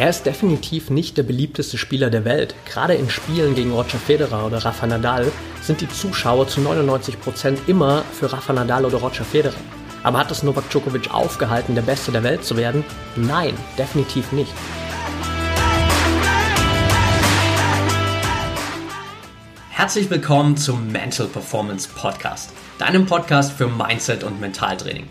Er ist definitiv nicht der beliebteste Spieler der Welt. Gerade in Spielen gegen Roger Federer oder Rafa Nadal sind die Zuschauer zu 99 Prozent immer für Rafa Nadal oder Roger Federer. Aber hat es Novak Djokovic aufgehalten, der Beste der Welt zu werden? Nein, definitiv nicht. Herzlich willkommen zum Mental Performance Podcast, deinem Podcast für Mindset und Mentaltraining.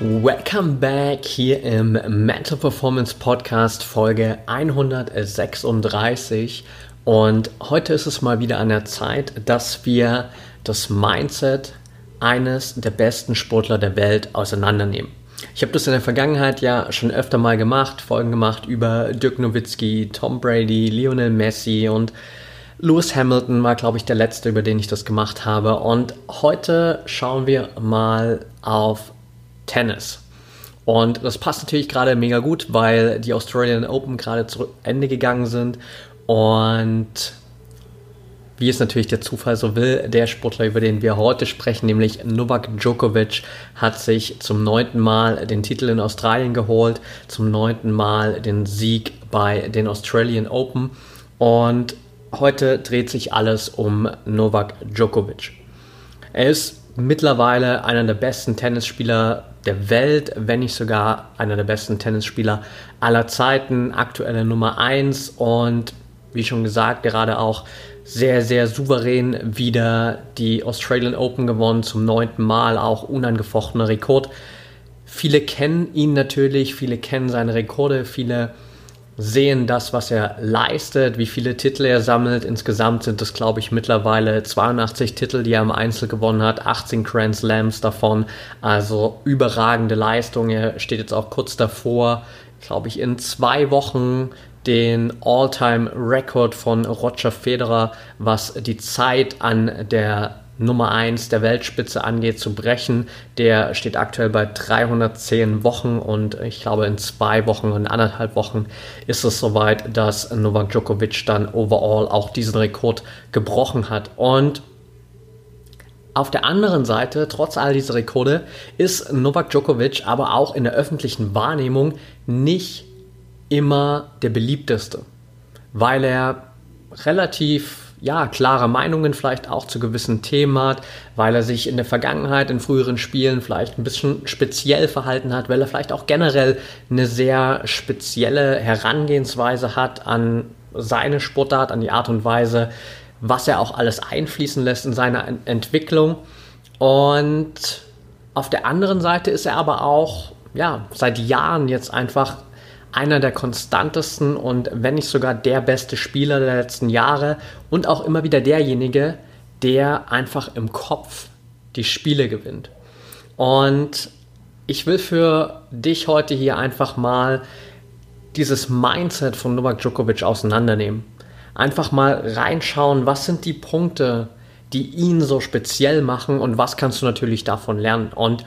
Welcome back hier im Mental Performance Podcast Folge 136 und heute ist es mal wieder an der Zeit, dass wir das Mindset eines der besten Sportler der Welt auseinandernehmen. Ich habe das in der Vergangenheit ja schon öfter mal gemacht, Folgen gemacht über Dirk Nowitzki, Tom Brady, Lionel Messi und Lewis Hamilton war, glaube ich, der letzte, über den ich das gemacht habe. Und heute schauen wir mal auf Tennis. Und das passt natürlich gerade mega gut, weil die Australian Open gerade zu Ende gegangen sind. Und wie es natürlich der Zufall so will, der Sportler, über den wir heute sprechen, nämlich Novak Djokovic, hat sich zum neunten Mal den Titel in Australien geholt, zum neunten Mal den Sieg bei den Australian Open. Und heute dreht sich alles um Novak Djokovic. Er ist mittlerweile einer der besten Tennisspieler der Welt, wenn nicht sogar einer der besten Tennisspieler aller Zeiten, aktuelle Nummer 1 und wie schon gesagt, gerade auch sehr, sehr souverän wieder die Australian Open gewonnen, zum neunten Mal, auch unangefochtener Rekord. Viele kennen ihn natürlich, viele kennen seine Rekorde, viele sehen das, was er leistet, wie viele Titel er sammelt. Insgesamt sind es, glaube ich, mittlerweile 82 Titel, die er im Einzel gewonnen hat, 18 Grand Slams davon. Also überragende Leistung. Er steht jetzt auch kurz davor, glaube ich, in zwei Wochen den All-Time-Record von Roger Federer, was die Zeit an der Nummer 1 der Weltspitze angeht, zu brechen. Der steht aktuell bei 310 Wochen und ich glaube in zwei Wochen, in anderthalb Wochen ist es soweit, dass Novak Djokovic dann overall auch diesen Rekord gebrochen hat. Und auf der anderen Seite, trotz all dieser Rekorde, ist Novak Djokovic aber auch in der öffentlichen Wahrnehmung nicht immer der beliebteste, weil er relativ ja, klare Meinungen vielleicht auch zu gewissen Themen hat, weil er sich in der Vergangenheit in früheren Spielen vielleicht ein bisschen speziell verhalten hat, weil er vielleicht auch generell eine sehr spezielle Herangehensweise hat an seine Sportart, an die Art und Weise, was er auch alles einfließen lässt in seine Entwicklung. Und auf der anderen Seite ist er aber auch ja, seit Jahren jetzt einfach einer der konstantesten und wenn nicht sogar der beste Spieler der letzten Jahre und auch immer wieder derjenige, der einfach im Kopf die Spiele gewinnt. Und ich will für dich heute hier einfach mal dieses Mindset von Novak Djokovic auseinandernehmen. Einfach mal reinschauen, was sind die Punkte, die ihn so speziell machen und was kannst du natürlich davon lernen. Und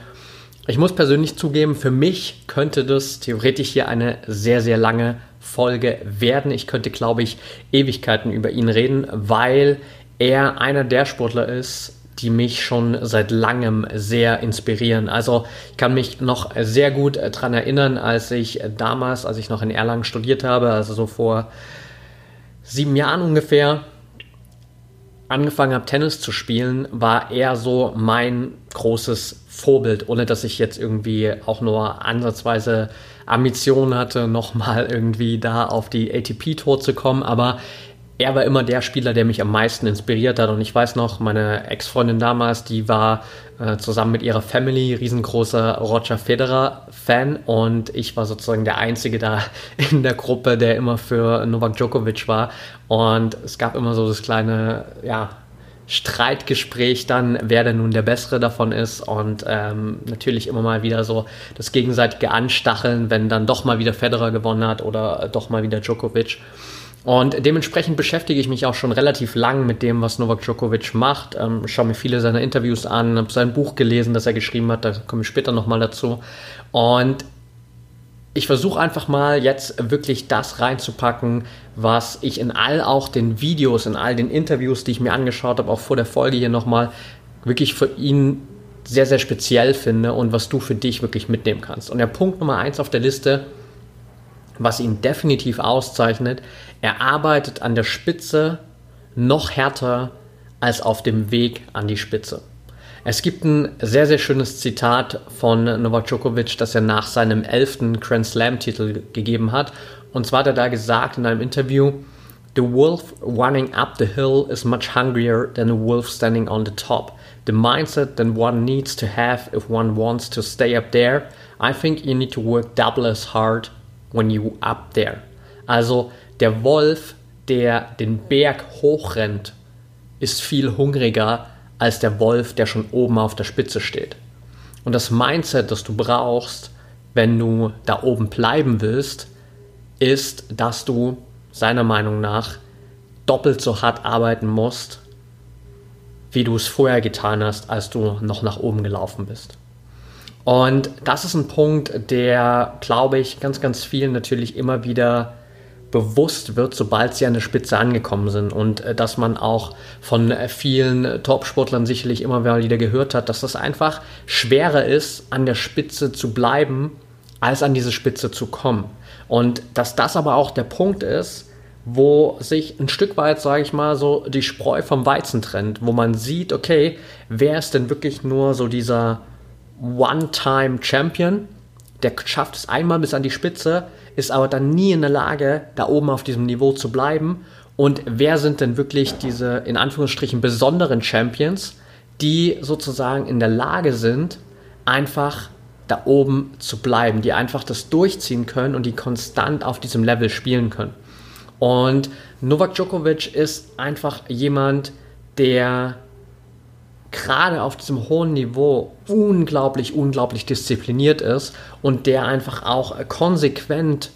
ich muss persönlich zugeben, für mich könnte das theoretisch hier eine sehr, sehr lange Folge werden. Ich könnte, glaube ich, Ewigkeiten über ihn reden, weil er einer der Sportler ist, die mich schon seit langem sehr inspirieren. Also ich kann mich noch sehr gut daran erinnern, als ich damals, als ich noch in Erlangen studiert habe, also so vor sieben Jahren ungefähr, angefangen habe, Tennis zu spielen, war er so mein großes Vorbild, ohne dass ich jetzt irgendwie auch nur ansatzweise Ambitionen hatte, nochmal irgendwie da auf die ATP-Tour zu kommen. Aber er war immer der Spieler, der mich am meisten inspiriert hat. Und ich weiß noch, meine Ex-Freundin damals, die war äh, zusammen mit ihrer Family riesengroßer Roger Federer-Fan. Und ich war sozusagen der Einzige da in der Gruppe, der immer für Novak Djokovic war. Und es gab immer so das kleine, ja, Streitgespräch dann, wer denn nun der Bessere davon ist und ähm, natürlich immer mal wieder so das gegenseitige Anstacheln, wenn dann doch mal wieder Federer gewonnen hat oder doch mal wieder Djokovic. Und dementsprechend beschäftige ich mich auch schon relativ lang mit dem, was Novak Djokovic macht. Ähm, schaue mir viele seiner Interviews an, habe sein Buch gelesen, das er geschrieben hat, da komme ich später nochmal dazu. Und ich versuche einfach mal jetzt wirklich das reinzupacken, was ich in all auch den Videos, in all den Interviews, die ich mir angeschaut habe, auch vor der Folge hier nochmal, wirklich für ihn sehr, sehr speziell finde und was du für dich wirklich mitnehmen kannst. Und der Punkt Nummer eins auf der Liste, was ihn definitiv auszeichnet, er arbeitet an der Spitze noch härter als auf dem Weg an die Spitze. Es gibt ein sehr, sehr schönes Zitat von Novak Djokovic, das er nach seinem elften Grand Slam-Titel gegeben hat. Und zwar hat er da gesagt in einem Interview, The wolf running up the hill is much hungrier than a wolf standing on the top. The mindset that one needs to have if one wants to stay up there, I think you need to work double as hard when you up there. Also der Wolf, der den Berg hochrennt, ist viel hungriger als der Wolf, der schon oben auf der Spitze steht. Und das Mindset, das du brauchst, wenn du da oben bleiben willst, ist, dass du seiner Meinung nach doppelt so hart arbeiten musst, wie du es vorher getan hast, als du noch nach oben gelaufen bist. Und das ist ein Punkt, der, glaube ich, ganz, ganz vielen natürlich immer wieder bewusst wird, sobald sie an der Spitze angekommen sind. Und äh, dass man auch von äh, vielen Top-Sportlern sicherlich immer wieder gehört hat, dass das einfach schwerer ist, an der Spitze zu bleiben, als an diese Spitze zu kommen. Und dass das aber auch der Punkt ist, wo sich ein Stück weit, sage ich mal, so die Spreu vom Weizen trennt, wo man sieht, okay, wer ist denn wirklich nur so dieser One-Time-Champion, der schafft es einmal bis an die Spitze, ist aber dann nie in der Lage, da oben auf diesem Niveau zu bleiben. Und wer sind denn wirklich diese in Anführungsstrichen besonderen Champions, die sozusagen in der Lage sind, einfach da oben zu bleiben, die einfach das durchziehen können und die konstant auf diesem Level spielen können. Und Novak Djokovic ist einfach jemand, der gerade auf diesem hohen Niveau unglaublich, unglaublich diszipliniert ist und der einfach auch konsequent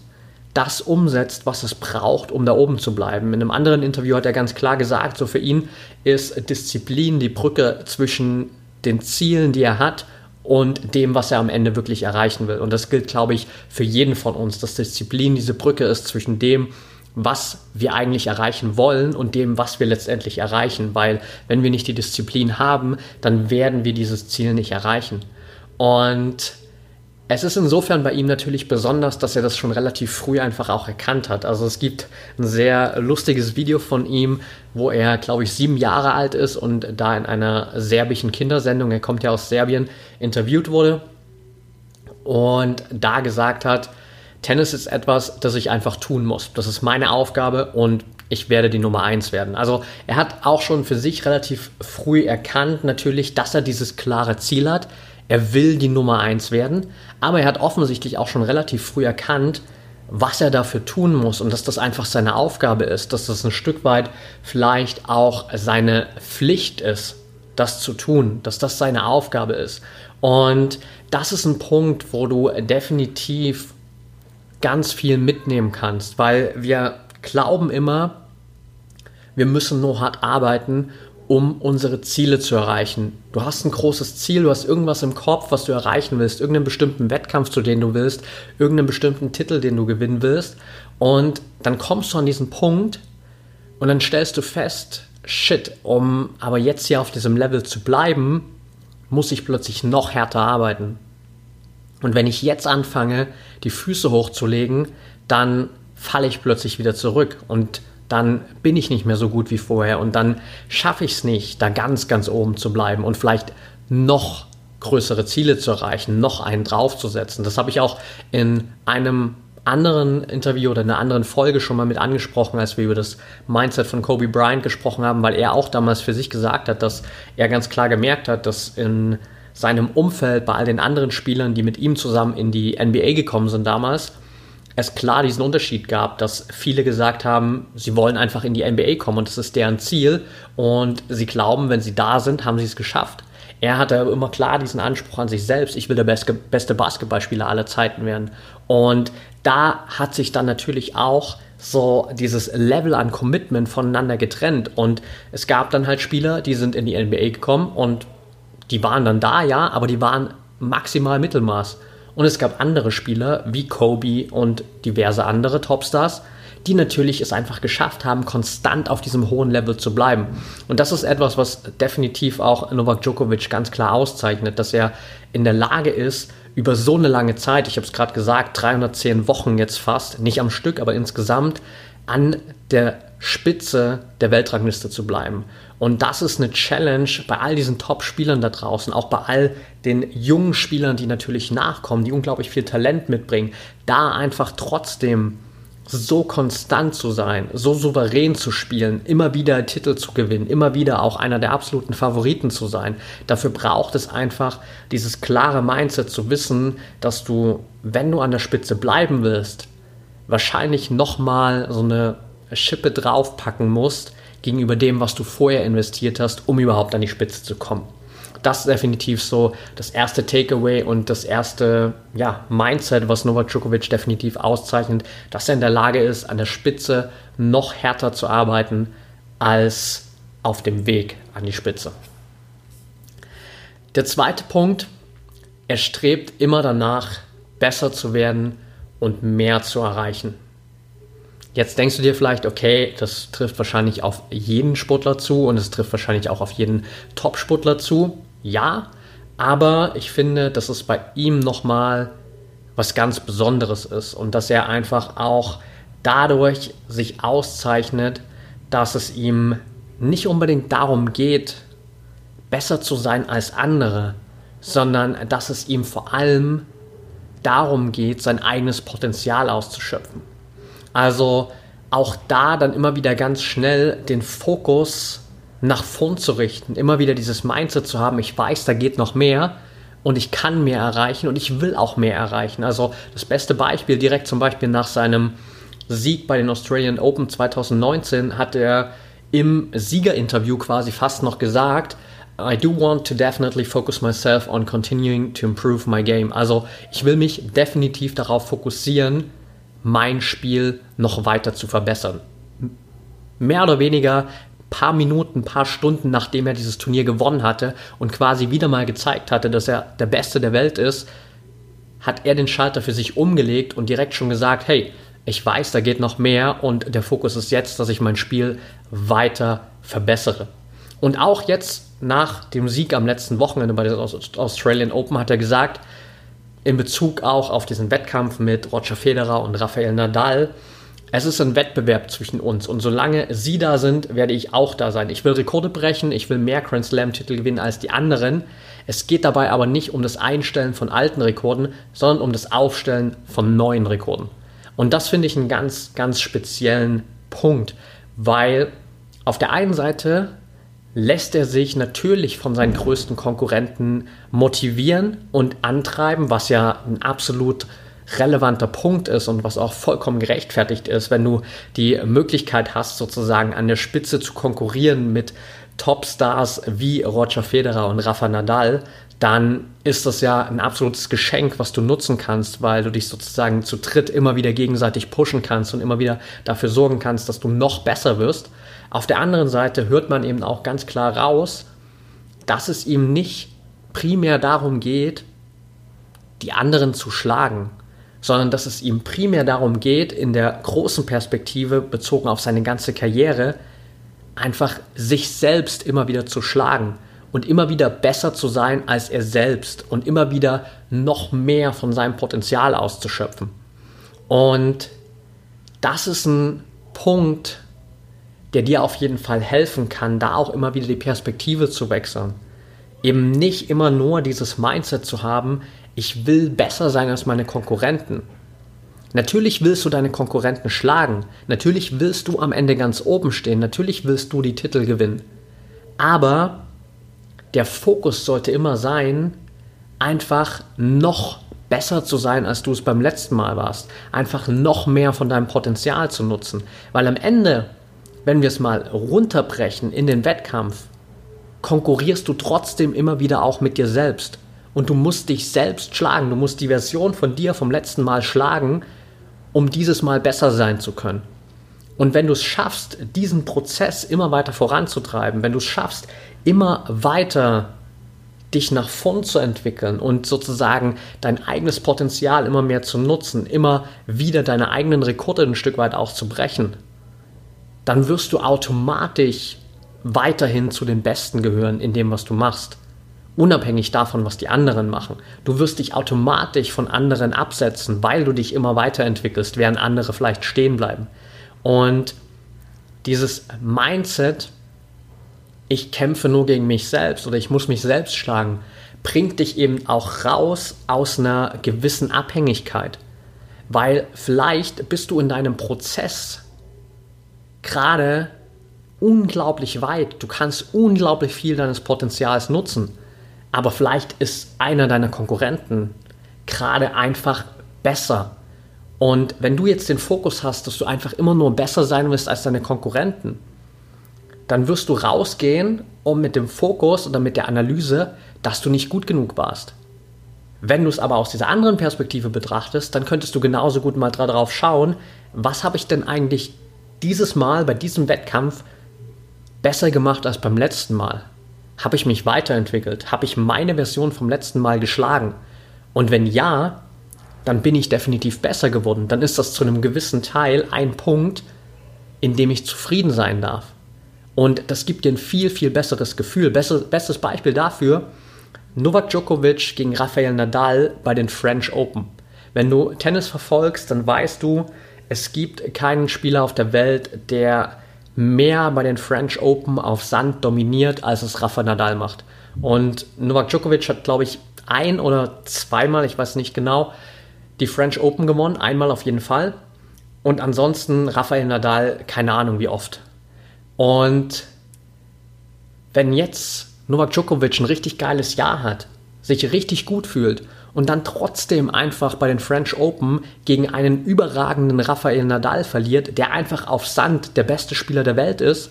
das umsetzt, was es braucht, um da oben zu bleiben. In einem anderen Interview hat er ganz klar gesagt, so für ihn ist Disziplin die Brücke zwischen den Zielen, die er hat und dem, was er am Ende wirklich erreichen will. Und das gilt, glaube ich, für jeden von uns, dass Disziplin diese Brücke ist zwischen dem, was wir eigentlich erreichen wollen und dem, was wir letztendlich erreichen. Weil wenn wir nicht die Disziplin haben, dann werden wir dieses Ziel nicht erreichen. Und es ist insofern bei ihm natürlich besonders, dass er das schon relativ früh einfach auch erkannt hat. Also es gibt ein sehr lustiges Video von ihm, wo er, glaube ich, sieben Jahre alt ist und da in einer serbischen Kindersendung, er kommt ja aus Serbien, interviewt wurde und da gesagt hat, Tennis ist etwas, das ich einfach tun muss. Das ist meine Aufgabe und ich werde die Nummer eins werden. Also er hat auch schon für sich relativ früh erkannt, natürlich, dass er dieses klare Ziel hat. Er will die Nummer eins werden, aber er hat offensichtlich auch schon relativ früh erkannt, was er dafür tun muss und dass das einfach seine Aufgabe ist, dass das ein Stück weit vielleicht auch seine Pflicht ist, das zu tun, dass das seine Aufgabe ist. Und das ist ein Punkt, wo du definitiv ganz viel mitnehmen kannst, weil wir glauben immer, wir müssen nur hart arbeiten, um unsere Ziele zu erreichen. Du hast ein großes Ziel, du hast irgendwas im Kopf, was du erreichen willst, irgendeinen bestimmten Wettkampf, zu dem du willst, irgendeinen bestimmten Titel, den du gewinnen willst. Und dann kommst du an diesen Punkt und dann stellst du fest, shit, um aber jetzt hier auf diesem Level zu bleiben, muss ich plötzlich noch härter arbeiten. Und wenn ich jetzt anfange, die Füße hochzulegen, dann falle ich plötzlich wieder zurück und dann bin ich nicht mehr so gut wie vorher und dann schaffe ich es nicht, da ganz, ganz oben zu bleiben und vielleicht noch größere Ziele zu erreichen, noch einen draufzusetzen. Das habe ich auch in einem anderen Interview oder in einer anderen Folge schon mal mit angesprochen, als wir über das Mindset von Kobe Bryant gesprochen haben, weil er auch damals für sich gesagt hat, dass er ganz klar gemerkt hat, dass in seinem Umfeld, bei all den anderen Spielern, die mit ihm zusammen in die NBA gekommen sind damals, es klar diesen Unterschied gab, dass viele gesagt haben, sie wollen einfach in die NBA kommen und das ist deren Ziel und sie glauben, wenn sie da sind, haben sie es geschafft. Er hatte immer klar diesen Anspruch an sich selbst, ich will der beste Basketballspieler aller Zeiten werden. Und da hat sich dann natürlich auch so dieses Level an Commitment voneinander getrennt. Und es gab dann halt Spieler, die sind in die NBA gekommen und die waren dann da, ja, aber die waren maximal Mittelmaß. Und es gab andere Spieler wie Kobe und diverse andere Topstars, die natürlich es einfach geschafft haben, konstant auf diesem hohen Level zu bleiben. Und das ist etwas, was definitiv auch Novak Djokovic ganz klar auszeichnet, dass er in der Lage ist, über so eine lange Zeit, ich habe es gerade gesagt, 310 Wochen jetzt fast, nicht am Stück, aber insgesamt, an der Spitze der Weltrangliste zu bleiben. Und das ist eine Challenge bei all diesen Top-Spielern da draußen, auch bei all den jungen Spielern, die natürlich nachkommen, die unglaublich viel Talent mitbringen, da einfach trotzdem so konstant zu sein, so souverän zu spielen, immer wieder Titel zu gewinnen, immer wieder auch einer der absoluten Favoriten zu sein. Dafür braucht es einfach dieses klare Mindset zu wissen, dass du, wenn du an der Spitze bleiben willst, wahrscheinlich nochmal so eine Schippe draufpacken musst gegenüber dem, was du vorher investiert hast, um überhaupt an die Spitze zu kommen das ist definitiv so das erste Takeaway und das erste ja, Mindset, was Novak Djokovic definitiv auszeichnet, dass er in der Lage ist, an der Spitze noch härter zu arbeiten als auf dem Weg an die Spitze. Der zweite Punkt, er strebt immer danach, besser zu werden und mehr zu erreichen. Jetzt denkst du dir vielleicht, okay, das trifft wahrscheinlich auf jeden Sportler zu und es trifft wahrscheinlich auch auf jeden Top-Sportler zu ja, aber ich finde, dass es bei ihm nochmal was ganz Besonderes ist und dass er einfach auch dadurch sich auszeichnet, dass es ihm nicht unbedingt darum geht, besser zu sein als andere, sondern dass es ihm vor allem darum geht, sein eigenes Potenzial auszuschöpfen. Also auch da dann immer wieder ganz schnell den Fokus nach vorn zu richten, immer wieder dieses Mindset zu haben, ich weiß, da geht noch mehr und ich kann mehr erreichen und ich will auch mehr erreichen. Also das beste Beispiel direkt zum Beispiel nach seinem Sieg bei den Australian Open 2019 hat er im Siegerinterview quasi fast noch gesagt, I do want to definitely focus myself on continuing to improve my game. Also ich will mich definitiv darauf fokussieren, mein Spiel noch weiter zu verbessern. Mehr oder weniger paar Minuten, paar Stunden, nachdem er dieses Turnier gewonnen hatte und quasi wieder mal gezeigt hatte, dass er der Beste der Welt ist, hat er den Schalter für sich umgelegt und direkt schon gesagt, hey, ich weiß, da geht noch mehr und der Fokus ist jetzt, dass ich mein Spiel weiter verbessere. Und auch jetzt nach dem Sieg am letzten Wochenende bei der Australian Open hat er gesagt, in Bezug auch auf diesen Wettkampf mit Roger Federer und Rafael Nadal, es ist ein Wettbewerb zwischen uns und solange sie da sind, werde ich auch da sein. Ich will Rekorde brechen, ich will mehr Grand Slam-Titel gewinnen als die anderen. Es geht dabei aber nicht um das Einstellen von alten Rekorden, sondern um das Aufstellen von neuen Rekorden. Und das finde ich einen ganz, ganz speziellen Punkt, weil auf der einen Seite lässt er sich natürlich von seinen größten Konkurrenten motivieren und antreiben, was ja ein absolut relevanter Punkt ist und was auch vollkommen gerechtfertigt ist, wenn du die Möglichkeit hast, sozusagen an der Spitze zu konkurrieren mit Topstars wie Roger Federer und Rafa Nadal, dann ist das ja ein absolutes Geschenk, was du nutzen kannst, weil du dich sozusagen zu dritt immer wieder gegenseitig pushen kannst und immer wieder dafür sorgen kannst, dass du noch besser wirst. Auf der anderen Seite hört man eben auch ganz klar raus, dass es ihm nicht primär darum geht, die anderen zu schlagen, sondern dass es ihm primär darum geht, in der großen Perspektive bezogen auf seine ganze Karriere, einfach sich selbst immer wieder zu schlagen und immer wieder besser zu sein als er selbst und immer wieder noch mehr von seinem Potenzial auszuschöpfen. Und das ist ein Punkt, der dir auf jeden Fall helfen kann, da auch immer wieder die Perspektive zu wechseln. Eben nicht immer nur dieses Mindset zu haben, ich will besser sein als meine Konkurrenten. Natürlich willst du deine Konkurrenten schlagen. Natürlich willst du am Ende ganz oben stehen. Natürlich willst du die Titel gewinnen. Aber der Fokus sollte immer sein, einfach noch besser zu sein, als du es beim letzten Mal warst. Einfach noch mehr von deinem Potenzial zu nutzen. Weil am Ende, wenn wir es mal runterbrechen in den Wettkampf, konkurrierst du trotzdem immer wieder auch mit dir selbst und du musst dich selbst schlagen. Du musst die Version von dir vom letzten Mal schlagen, um dieses Mal besser sein zu können. Und wenn du es schaffst, diesen Prozess immer weiter voranzutreiben, wenn du es schaffst, immer weiter dich nach vorn zu entwickeln und sozusagen dein eigenes Potenzial immer mehr zu nutzen, immer wieder deine eigenen Rekorde ein Stück weit auch zu brechen, dann wirst du automatisch weiterhin zu den Besten gehören in dem, was du machst. Unabhängig davon, was die anderen machen. Du wirst dich automatisch von anderen absetzen, weil du dich immer weiterentwickelst, während andere vielleicht stehen bleiben. Und dieses Mindset, ich kämpfe nur gegen mich selbst oder ich muss mich selbst schlagen, bringt dich eben auch raus aus einer gewissen Abhängigkeit. Weil vielleicht bist du in deinem Prozess gerade unglaublich weit, du kannst unglaublich viel deines Potenzials nutzen, aber vielleicht ist einer deiner Konkurrenten gerade einfach besser. Und wenn du jetzt den Fokus hast, dass du einfach immer nur besser sein wirst als deine Konkurrenten, dann wirst du rausgehen und mit dem Fokus oder mit der Analyse, dass du nicht gut genug warst. Wenn du es aber aus dieser anderen Perspektive betrachtest, dann könntest du genauso gut mal darauf schauen, was habe ich denn eigentlich dieses Mal bei diesem Wettkampf besser gemacht als beim letzten Mal? Habe ich mich weiterentwickelt? Habe ich meine Version vom letzten Mal geschlagen? Und wenn ja, dann bin ich definitiv besser geworden. Dann ist das zu einem gewissen Teil ein Punkt, in dem ich zufrieden sein darf. Und das gibt dir ein viel, viel besseres Gefühl. Bestes, bestes Beispiel dafür, Novak Djokovic gegen Rafael Nadal bei den French Open. Wenn du Tennis verfolgst, dann weißt du, es gibt keinen Spieler auf der Welt, der mehr bei den French Open auf Sand dominiert, als es Rafa Nadal macht. Und Novak Djokovic hat, glaube ich, ein oder zweimal, ich weiß nicht genau, die French Open gewonnen. Einmal auf jeden Fall. Und ansonsten Rafael Nadal, keine Ahnung wie oft. Und wenn jetzt Novak Djokovic ein richtig geiles Jahr hat, sich richtig gut fühlt und dann trotzdem einfach bei den French Open gegen einen überragenden Rafael Nadal verliert, der einfach auf Sand der beste Spieler der Welt ist,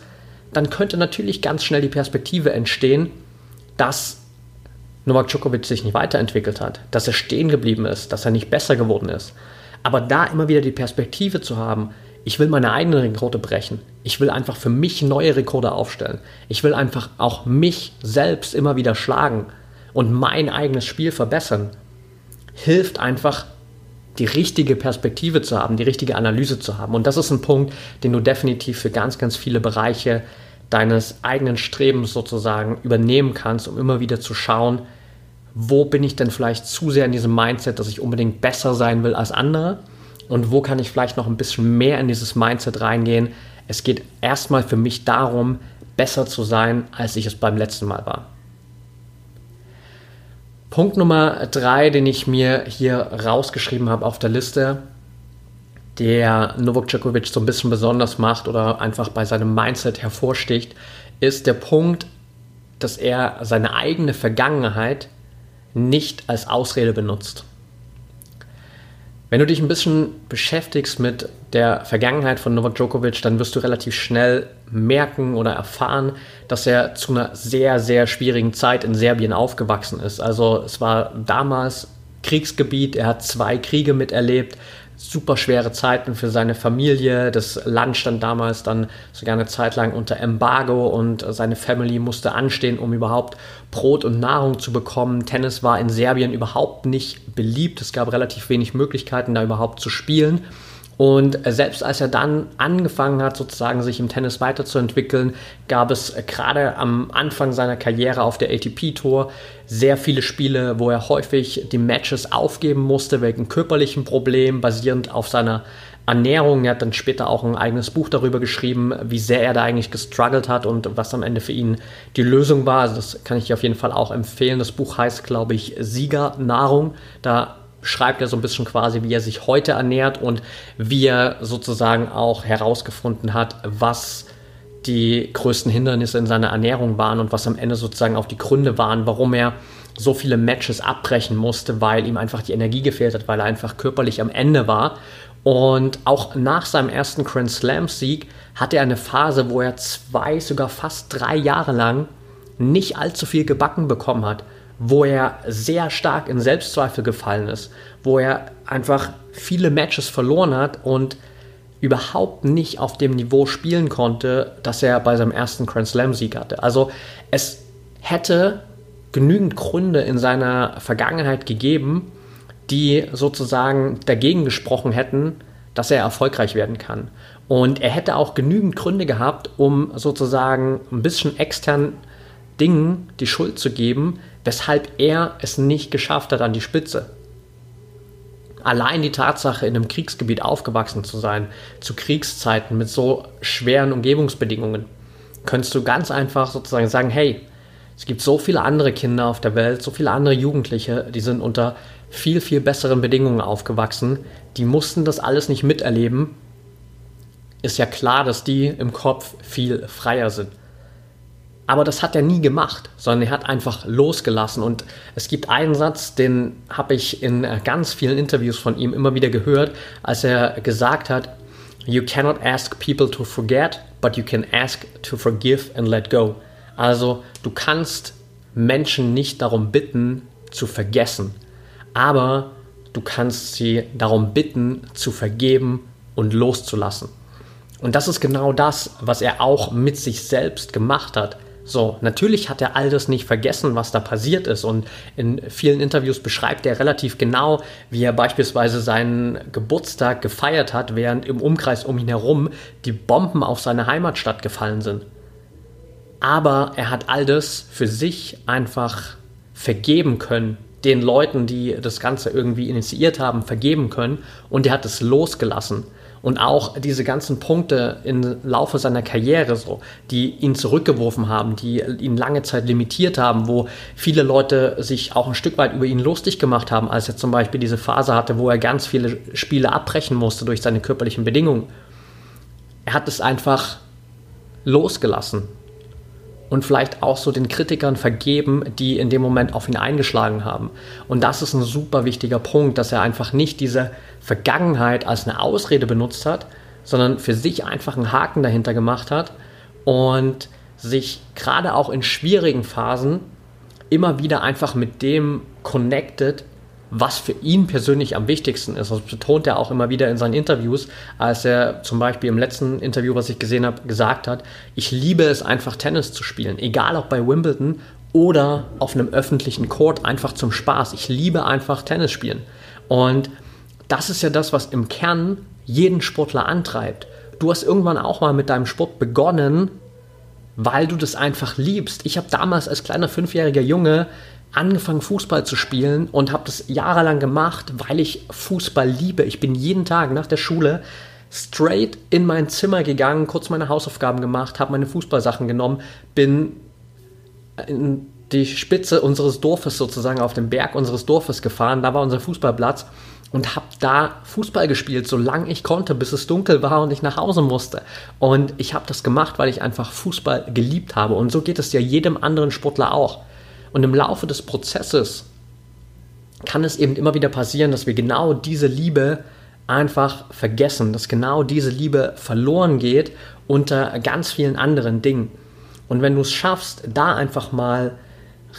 dann könnte natürlich ganz schnell die Perspektive entstehen, dass Novak Djokovic sich nicht weiterentwickelt hat, dass er stehen geblieben ist, dass er nicht besser geworden ist. Aber da immer wieder die Perspektive zu haben, ich will meine eigenen Rekorde brechen. Ich will einfach für mich neue Rekorde aufstellen. Ich will einfach auch mich selbst immer wieder schlagen und mein eigenes Spiel verbessern. Hilft einfach, die richtige Perspektive zu haben, die richtige Analyse zu haben. Und das ist ein Punkt, den du definitiv für ganz, ganz viele Bereiche deines eigenen Strebens sozusagen übernehmen kannst, um immer wieder zu schauen, wo bin ich denn vielleicht zu sehr in diesem Mindset, dass ich unbedingt besser sein will als andere und wo kann ich vielleicht noch ein bisschen mehr in dieses Mindset reingehen. Es geht erstmal für mich darum, besser zu sein, als ich es beim letzten Mal war. Punkt Nummer drei, den ich mir hier rausgeschrieben habe auf der Liste, der Novak Djokovic so ein bisschen besonders macht oder einfach bei seinem Mindset hervorsticht, ist der Punkt, dass er seine eigene Vergangenheit nicht als Ausrede benutzt. Wenn du dich ein bisschen beschäftigst mit der Vergangenheit von Novak Djokovic, dann wirst du relativ schnell merken oder erfahren, dass er zu einer sehr, sehr schwierigen Zeit in Serbien aufgewachsen ist. Also es war damals Kriegsgebiet, er hat zwei Kriege miterlebt, super schwere Zeiten für seine Familie. Das Land stand damals dann sogar eine Zeit lang unter Embargo und seine Family musste anstehen, um überhaupt Brot und Nahrung zu bekommen. Tennis war in Serbien überhaupt nicht beliebt. Es gab relativ wenig Möglichkeiten, da überhaupt zu spielen. Und selbst als er dann angefangen hat, sozusagen sich im Tennis weiterzuentwickeln, gab es gerade am Anfang seiner Karriere auf der ATP-Tour sehr viele Spiele, wo er häufig die Matches aufgeben musste wegen körperlichen Problemen, basierend auf seiner Ernährung. Er hat dann später auch ein eigenes Buch darüber geschrieben, wie sehr er da eigentlich gestruggelt hat und was am Ende für ihn die Lösung war. Also das kann ich dir auf jeden Fall auch empfehlen. Das Buch heißt, glaube ich, Siegernahrung. Da schreibt er so ein bisschen quasi, wie er sich heute ernährt und wie er sozusagen auch herausgefunden hat, was die größten Hindernisse in seiner Ernährung waren und was am Ende sozusagen auch die Gründe waren, warum er so viele Matches abbrechen musste, weil ihm einfach die Energie gefehlt hat, weil er einfach körperlich am Ende war. Und auch nach seinem ersten Grand Slam-Sieg hatte er eine Phase, wo er zwei, sogar fast drei Jahre lang nicht allzu viel gebacken bekommen hat wo er sehr stark in Selbstzweifel gefallen ist, wo er einfach viele Matches verloren hat und überhaupt nicht auf dem Niveau spielen konnte, das er bei seinem ersten Grand Slam-Sieg hatte. Also es hätte genügend Gründe in seiner Vergangenheit gegeben, die sozusagen dagegen gesprochen hätten, dass er erfolgreich werden kann. Und er hätte auch genügend Gründe gehabt, um sozusagen ein bisschen extern Dingen die Schuld zu geben, weshalb er es nicht geschafft hat an die Spitze. Allein die Tatsache, in einem Kriegsgebiet aufgewachsen zu sein, zu Kriegszeiten mit so schweren Umgebungsbedingungen, könntest du ganz einfach sozusagen sagen, hey, es gibt so viele andere Kinder auf der Welt, so viele andere Jugendliche, die sind unter viel, viel besseren Bedingungen aufgewachsen, die mussten das alles nicht miterleben. Ist ja klar, dass die im Kopf viel freier sind. Aber das hat er nie gemacht, sondern er hat einfach losgelassen. Und es gibt einen Satz, den habe ich in ganz vielen Interviews von ihm immer wieder gehört, als er gesagt hat, You cannot ask people to forget, but you can ask to forgive and let go. Also du kannst Menschen nicht darum bitten, zu vergessen, aber du kannst sie darum bitten, zu vergeben und loszulassen. Und das ist genau das, was er auch mit sich selbst gemacht hat. So, natürlich hat er all das nicht vergessen, was da passiert ist. Und in vielen Interviews beschreibt er relativ genau, wie er beispielsweise seinen Geburtstag gefeiert hat, während im Umkreis um ihn herum die Bomben auf seine Heimatstadt gefallen sind. Aber er hat all das für sich einfach vergeben können, den Leuten, die das Ganze irgendwie initiiert haben, vergeben können. Und er hat es losgelassen. Und auch diese ganzen Punkte im Laufe seiner Karriere, so, die ihn zurückgeworfen haben, die ihn lange Zeit limitiert haben, wo viele Leute sich auch ein Stück weit über ihn lustig gemacht haben, als er zum Beispiel diese Phase hatte, wo er ganz viele Spiele abbrechen musste durch seine körperlichen Bedingungen. Er hat es einfach losgelassen und vielleicht auch so den Kritikern vergeben, die in dem Moment auf ihn eingeschlagen haben. Und das ist ein super wichtiger Punkt, dass er einfach nicht diese Vergangenheit als eine Ausrede benutzt hat, sondern für sich einfach einen Haken dahinter gemacht hat und sich gerade auch in schwierigen Phasen immer wieder einfach mit dem connected, was für ihn persönlich am wichtigsten ist. Das betont er auch immer wieder in seinen Interviews, als er zum Beispiel im letzten Interview, was ich gesehen habe, gesagt hat, ich liebe es einfach Tennis zu spielen, egal ob bei Wimbledon oder auf einem öffentlichen Court, einfach zum Spaß. Ich liebe einfach Tennis spielen. Und das ist ja das, was im Kern jeden Sportler antreibt. Du hast irgendwann auch mal mit deinem Sport begonnen, weil du das einfach liebst. Ich habe damals als kleiner fünfjähriger Junge angefangen, Fußball zu spielen und habe das jahrelang gemacht, weil ich Fußball liebe. Ich bin jeden Tag nach der Schule straight in mein Zimmer gegangen, kurz meine Hausaufgaben gemacht, habe meine Fußballsachen genommen, bin in die Spitze unseres Dorfes sozusagen auf den Berg unseres Dorfes gefahren. Da war unser Fußballplatz und habe da Fußball gespielt, solange ich konnte, bis es dunkel war und ich nach Hause musste. Und ich habe das gemacht, weil ich einfach Fußball geliebt habe. Und so geht es ja jedem anderen Sportler auch. Und im Laufe des Prozesses kann es eben immer wieder passieren, dass wir genau diese Liebe einfach vergessen, dass genau diese Liebe verloren geht unter ganz vielen anderen Dingen. Und wenn du es schaffst, da einfach mal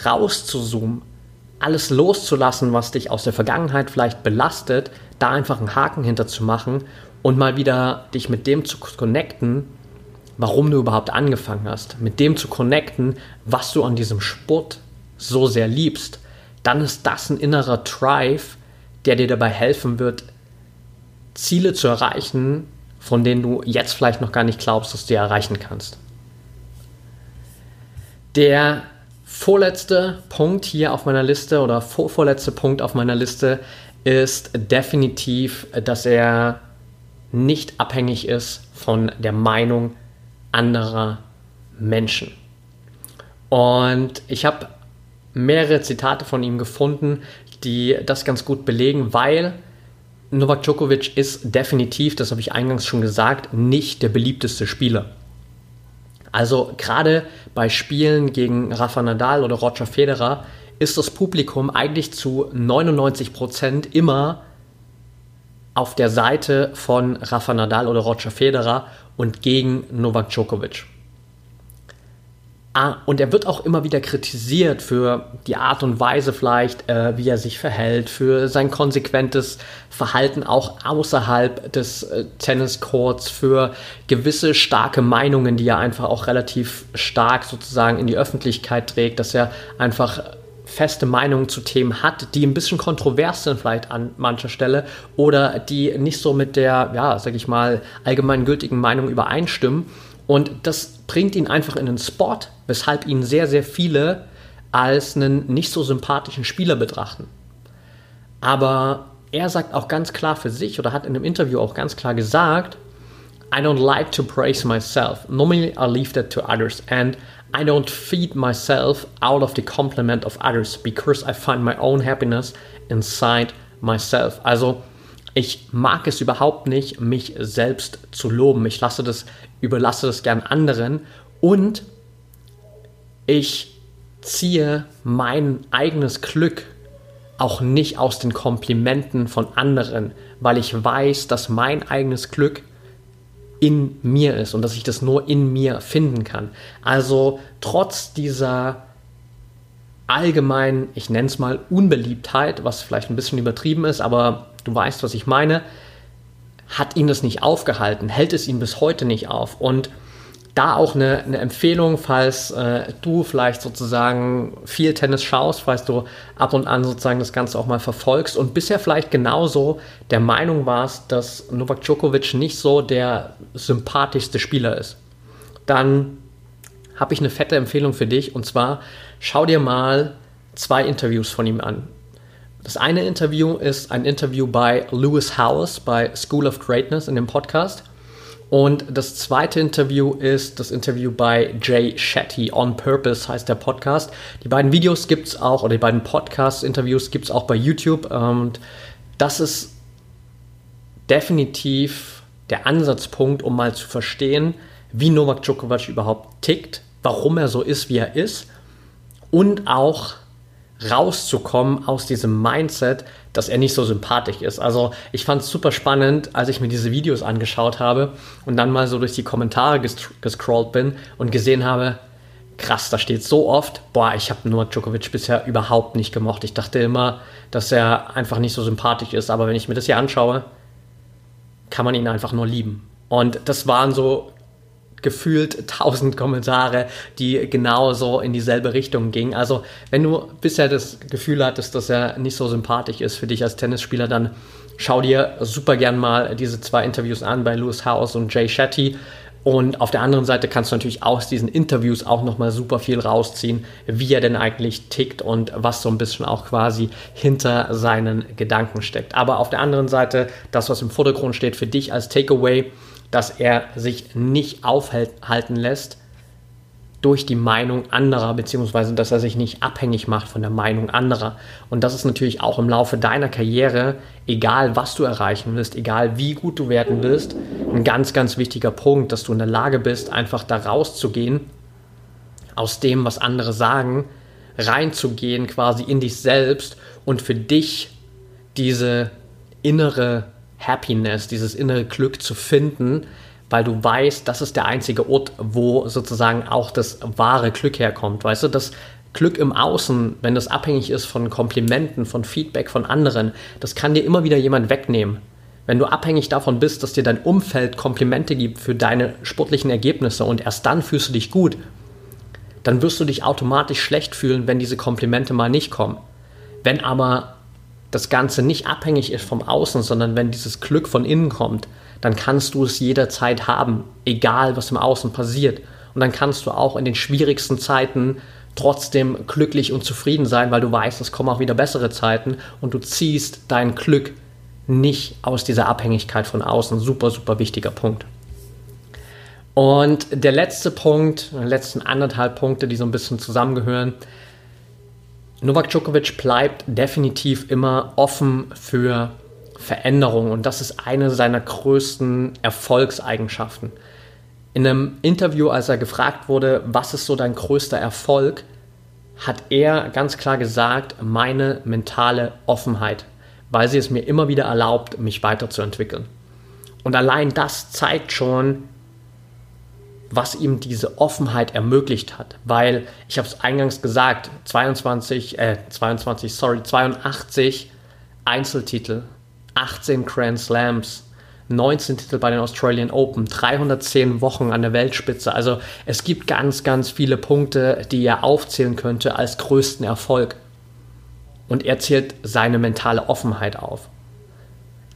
rauszuzoomen, alles loszulassen, was dich aus der Vergangenheit vielleicht belastet, da einfach einen Haken hinter zu machen und mal wieder dich mit dem zu connecten, warum du überhaupt angefangen hast, mit dem zu connecten, was du an diesem Sport so sehr liebst, dann ist das ein innerer Drive, der dir dabei helfen wird, Ziele zu erreichen, von denen du jetzt vielleicht noch gar nicht glaubst, dass du erreichen kannst. Der vorletzte Punkt hier auf meiner Liste oder vorvorletzte Punkt auf meiner Liste ist definitiv, dass er nicht abhängig ist von der Meinung anderer Menschen. Und ich habe mehrere Zitate von ihm gefunden, die das ganz gut belegen, weil Novak Djokovic ist definitiv, das habe ich eingangs schon gesagt, nicht der beliebteste Spieler. Also gerade bei Spielen gegen Rafa Nadal oder Roger Federer ist das Publikum eigentlich zu 99 Prozent immer auf der Seite von Rafa Nadal oder Roger Federer und gegen Novak Djokovic. Ah, und er wird auch immer wieder kritisiert für die Art und Weise vielleicht, äh, wie er sich verhält, für sein konsequentes Verhalten auch außerhalb des äh, Tenniscourts, für gewisse starke Meinungen, die er einfach auch relativ stark sozusagen in die Öffentlichkeit trägt, dass er einfach feste Meinungen zu Themen hat, die ein bisschen kontrovers sind vielleicht an mancher Stelle oder die nicht so mit der, ja, sag ich mal, allgemeingültigen Meinung übereinstimmen. Und das bringt ihn einfach in den Spot, weshalb ihn sehr, sehr viele als einen nicht so sympathischen Spieler betrachten. Aber er sagt auch ganz klar für sich oder hat in einem Interview auch ganz klar gesagt, I don't like to praise myself. Normally I leave that to others and I don't feed myself out of the compliment of others because I find my own happiness inside myself. Also ich mag es überhaupt nicht, mich selbst zu loben. Ich lasse das, überlasse das gern anderen und ich ziehe mein eigenes Glück auch nicht aus den Komplimenten von anderen, weil ich weiß, dass mein eigenes Glück in mir ist und dass ich das nur in mir finden kann. Also trotz dieser allgemeinen, ich nenne es mal Unbeliebtheit, was vielleicht ein bisschen übertrieben ist, aber du weißt, was ich meine, hat ihn das nicht aufgehalten, hält es ihn bis heute nicht auf. Und da auch eine, eine Empfehlung, falls äh, du vielleicht sozusagen viel Tennis schaust, falls du ab und an sozusagen das Ganze auch mal verfolgst und bisher vielleicht genauso der Meinung warst, dass Novak Djokovic nicht so der sympathischste Spieler ist, dann habe ich eine fette Empfehlung für dich und zwar schau dir mal zwei Interviews von ihm an. Das eine Interview ist ein Interview bei Lewis House bei School of Greatness in dem Podcast. Und das zweite Interview ist das Interview bei Jay Shetty. On Purpose heißt der Podcast. Die beiden Videos gibt es auch, oder die beiden Podcast-Interviews gibt es auch bei YouTube. Und das ist definitiv der Ansatzpunkt, um mal zu verstehen, wie Novak Djokovic überhaupt tickt, warum er so ist, wie er ist und auch rauszukommen aus diesem Mindset, dass er nicht so sympathisch ist. Also ich fand es super spannend, als ich mir diese Videos angeschaut habe und dann mal so durch die Kommentare gescrollt bin und gesehen habe, krass, da steht so oft, boah, ich habe Novak Djokovic bisher überhaupt nicht gemocht. Ich dachte immer, dass er einfach nicht so sympathisch ist, aber wenn ich mir das hier anschaue, kann man ihn einfach nur lieben. Und das waren so gefühlt tausend Kommentare, die genauso in dieselbe Richtung gingen. Also, wenn du bisher das Gefühl hattest, dass er nicht so sympathisch ist für dich als Tennisspieler, dann schau dir super gern mal diese zwei Interviews an bei Lewis House und Jay Shetty. Und auf der anderen Seite kannst du natürlich aus diesen Interviews auch nochmal super viel rausziehen, wie er denn eigentlich tickt und was so ein bisschen auch quasi hinter seinen Gedanken steckt. Aber auf der anderen Seite, das, was im Vordergrund steht für dich als Takeaway, dass er sich nicht aufhalten lässt durch die Meinung anderer, beziehungsweise dass er sich nicht abhängig macht von der Meinung anderer. Und das ist natürlich auch im Laufe deiner Karriere, egal was du erreichen willst, egal wie gut du werden willst, ein ganz, ganz wichtiger Punkt, dass du in der Lage bist, einfach da rauszugehen, aus dem, was andere sagen, reinzugehen quasi in dich selbst und für dich diese innere Happiness, dieses innere Glück zu finden, weil du weißt, das ist der einzige Ort, wo sozusagen auch das wahre Glück herkommt. Weißt du, das Glück im Außen, wenn das abhängig ist von Komplimenten, von Feedback von anderen, das kann dir immer wieder jemand wegnehmen. Wenn du abhängig davon bist, dass dir dein Umfeld Komplimente gibt für deine sportlichen Ergebnisse und erst dann fühlst du dich gut, dann wirst du dich automatisch schlecht fühlen, wenn diese Komplimente mal nicht kommen. Wenn aber das Ganze nicht abhängig ist vom Außen, sondern wenn dieses Glück von innen kommt, dann kannst du es jederzeit haben, egal was im Außen passiert. Und dann kannst du auch in den schwierigsten Zeiten trotzdem glücklich und zufrieden sein, weil du weißt, es kommen auch wieder bessere Zeiten und du ziehst dein Glück nicht aus dieser Abhängigkeit von außen. Super, super wichtiger Punkt. Und der letzte Punkt, die letzten anderthalb Punkte, die so ein bisschen zusammengehören, Novak Djokovic bleibt definitiv immer offen für Veränderungen und das ist eine seiner größten Erfolgseigenschaften. In einem Interview, als er gefragt wurde, was ist so dein größter Erfolg, hat er ganz klar gesagt, meine mentale Offenheit, weil sie es mir immer wieder erlaubt, mich weiterzuentwickeln. Und allein das zeigt schon, was ihm diese Offenheit ermöglicht hat. Weil, ich habe es eingangs gesagt, 22, äh, 22, sorry, 82 Einzeltitel, 18 Grand Slams, 19 Titel bei den Australian Open, 310 Wochen an der Weltspitze. Also es gibt ganz, ganz viele Punkte, die er aufzählen könnte als größten Erfolg. Und er zählt seine mentale Offenheit auf.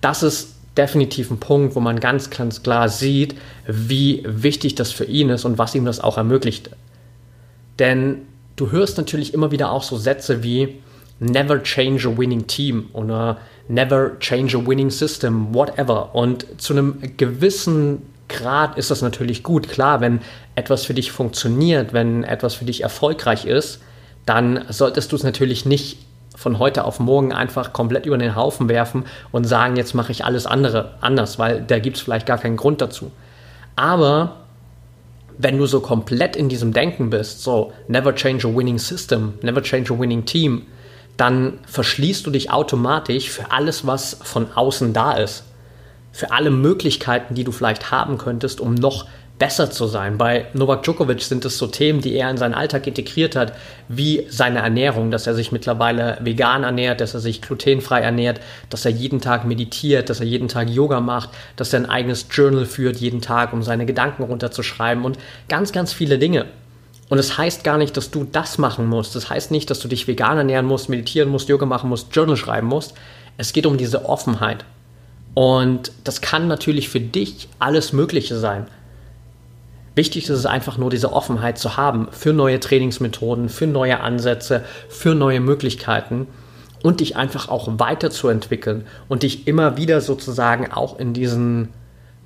Das ist definitiv ein Punkt, wo man ganz, ganz klar sieht, wie wichtig das für ihn ist und was ihm das auch ermöglicht. Denn du hörst natürlich immer wieder auch so Sätze wie Never change a winning team oder Never change a winning system, whatever. Und zu einem gewissen Grad ist das natürlich gut. Klar, wenn etwas für dich funktioniert, wenn etwas für dich erfolgreich ist, dann solltest du es natürlich nicht von heute auf morgen einfach komplett über den Haufen werfen und sagen, jetzt mache ich alles andere anders, weil da gibt es vielleicht gar keinen Grund dazu. Aber wenn du so komplett in diesem Denken bist, so never change a winning system, never change a winning team, dann verschließt du dich automatisch für alles, was von außen da ist. Für alle Möglichkeiten, die du vielleicht haben könntest, um noch besser zu sein. Bei Novak Djokovic sind es so Themen, die er in seinen Alltag integriert hat, wie seine Ernährung, dass er sich mittlerweile vegan ernährt, dass er sich glutenfrei ernährt, dass er jeden Tag meditiert, dass er jeden Tag Yoga macht, dass er ein eigenes Journal führt jeden Tag, um seine Gedanken runterzuschreiben und ganz, ganz viele Dinge. Und es das heißt gar nicht, dass du das machen musst. Das heißt nicht, dass du dich vegan ernähren musst, meditieren musst, Yoga machen musst, Journal schreiben musst. Es geht um diese Offenheit. Und das kann natürlich für dich alles Mögliche sein. Wichtig ist es einfach nur, diese Offenheit zu haben für neue Trainingsmethoden, für neue Ansätze, für neue Möglichkeiten und dich einfach auch weiterzuentwickeln und dich immer wieder sozusagen auch in diesen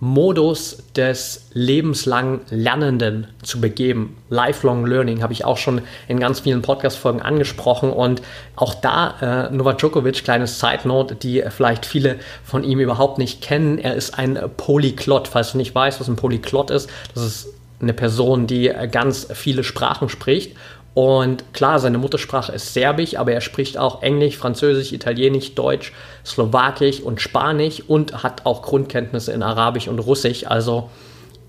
Modus des lebenslangen Lernenden zu begeben. Lifelong Learning habe ich auch schon in ganz vielen Podcast-Folgen angesprochen und auch da äh, Novak Djokovic, kleines Side Note, die vielleicht viele von ihm überhaupt nicht kennen. Er ist ein Polyklott. Falls du nicht weißt, was ein Polyklott ist, das ist eine Person, die äh, ganz viele Sprachen spricht. Und klar, seine Muttersprache ist Serbisch, aber er spricht auch Englisch, Französisch, Italienisch, Deutsch, Slowakisch und Spanisch und hat auch Grundkenntnisse in Arabisch und Russisch. Also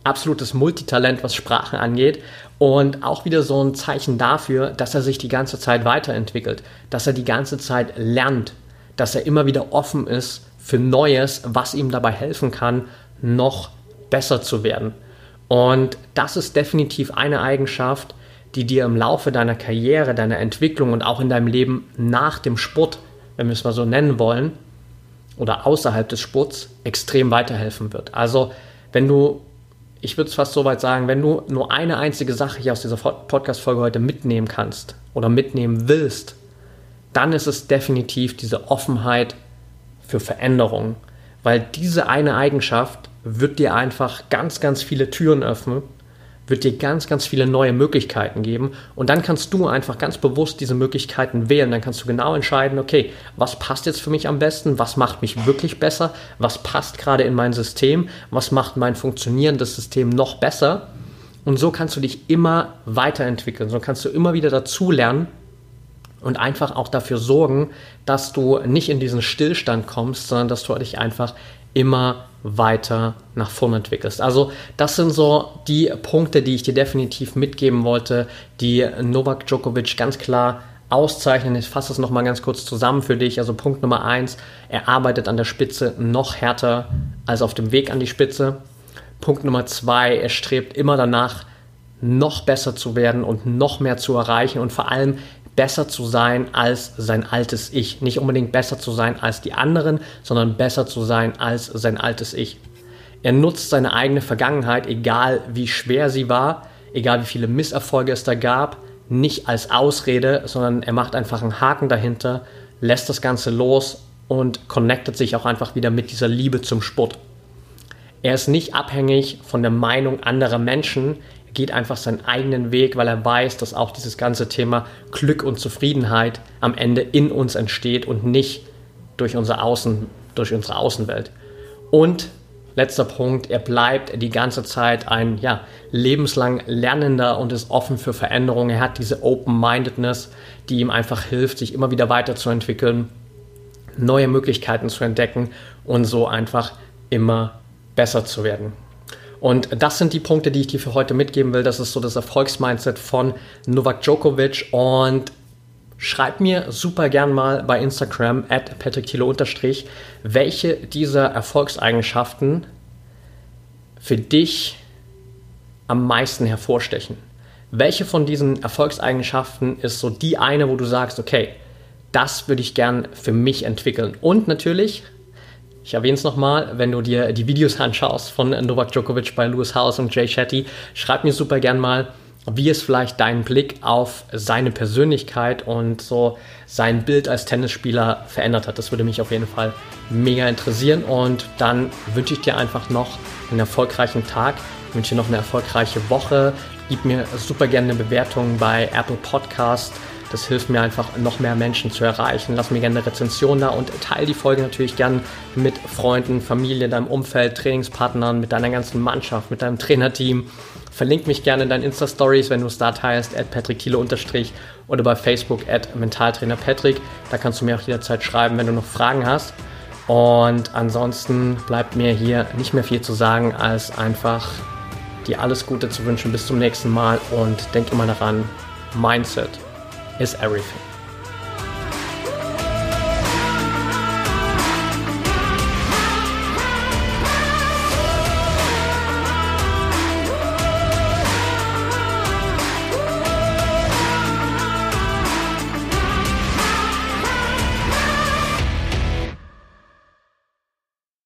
absolutes Multitalent, was Sprachen angeht. Und auch wieder so ein Zeichen dafür, dass er sich die ganze Zeit weiterentwickelt, dass er die ganze Zeit lernt, dass er immer wieder offen ist für Neues, was ihm dabei helfen kann, noch besser zu werden. Und das ist definitiv eine Eigenschaft, die dir im Laufe deiner Karriere, deiner Entwicklung und auch in deinem Leben nach dem Sport, wenn wir es mal so nennen wollen, oder außerhalb des Sports extrem weiterhelfen wird. Also wenn du, ich würde es fast so weit sagen, wenn du nur eine einzige Sache hier aus dieser Podcast-Folge heute mitnehmen kannst oder mitnehmen willst, dann ist es definitiv diese Offenheit für Veränderungen. Weil diese eine Eigenschaft wird dir einfach ganz, ganz viele Türen öffnen, wird dir ganz, ganz viele neue Möglichkeiten geben und dann kannst du einfach ganz bewusst diese Möglichkeiten wählen. Dann kannst du genau entscheiden, okay, was passt jetzt für mich am besten, was macht mich wirklich besser, was passt gerade in mein System, was macht mein funktionierendes System noch besser. Und so kannst du dich immer weiterentwickeln, so kannst du immer wieder dazulernen und einfach auch dafür sorgen, dass du nicht in diesen Stillstand kommst, sondern dass du dich einfach immer weiter nach vorne entwickelst. Also das sind so die Punkte, die ich dir definitiv mitgeben wollte, die Novak Djokovic ganz klar auszeichnen. Ich fasse es nochmal ganz kurz zusammen für dich. Also Punkt Nummer eins, er arbeitet an der Spitze noch härter als auf dem Weg an die Spitze. Punkt Nummer zwei, er strebt immer danach, noch besser zu werden und noch mehr zu erreichen und vor allem besser zu sein als sein altes Ich. Nicht unbedingt besser zu sein als die anderen, sondern besser zu sein als sein altes Ich. Er nutzt seine eigene Vergangenheit, egal wie schwer sie war, egal wie viele Misserfolge es da gab, nicht als Ausrede, sondern er macht einfach einen Haken dahinter, lässt das Ganze los und connectet sich auch einfach wieder mit dieser Liebe zum Sport. Er ist nicht abhängig von der Meinung anderer Menschen geht einfach seinen eigenen Weg, weil er weiß, dass auch dieses ganze Thema Glück und Zufriedenheit am Ende in uns entsteht und nicht durch, unser Außen, durch unsere Außenwelt. Und letzter Punkt, er bleibt die ganze Zeit ein ja, lebenslang Lernender und ist offen für Veränderungen. Er hat diese Open-Mindedness, die ihm einfach hilft, sich immer wieder weiterzuentwickeln, neue Möglichkeiten zu entdecken und so einfach immer besser zu werden. Und das sind die Punkte, die ich dir für heute mitgeben will. Das ist so das Erfolgsmindset von Novak Djokovic. Und schreib mir super gern mal bei Instagram at unterstrich, welche dieser Erfolgseigenschaften für dich am meisten hervorstechen. Welche von diesen Erfolgseigenschaften ist so die eine, wo du sagst, okay, das würde ich gern für mich entwickeln. Und natürlich, ich erwähne es nochmal, wenn du dir die Videos anschaust von Novak Djokovic bei Lewis House und Jay Shetty, schreib mir super gern mal, wie es vielleicht deinen Blick auf seine Persönlichkeit und so sein Bild als Tennisspieler verändert hat. Das würde mich auf jeden Fall mega interessieren und dann wünsche ich dir einfach noch einen erfolgreichen Tag, wünsche dir noch eine erfolgreiche Woche. Gib mir super gerne eine Bewertung bei Apple Podcast das hilft mir einfach, noch mehr Menschen zu erreichen. Lass mir gerne eine Rezension da und teile die Folge natürlich gern mit Freunden, Familie, deinem Umfeld, Trainingspartnern, mit deiner ganzen Mannschaft, mit deinem Trainerteam. Verlink mich gerne in deinen Insta-Stories, wenn du es da teilst, at unterstrich oder bei Facebook at Mentaltrainer Patrick. Da kannst du mir auch jederzeit schreiben, wenn du noch Fragen hast. Und ansonsten bleibt mir hier nicht mehr viel zu sagen, als einfach dir alles Gute zu wünschen. Bis zum nächsten Mal und denk immer daran, Mindset is everything.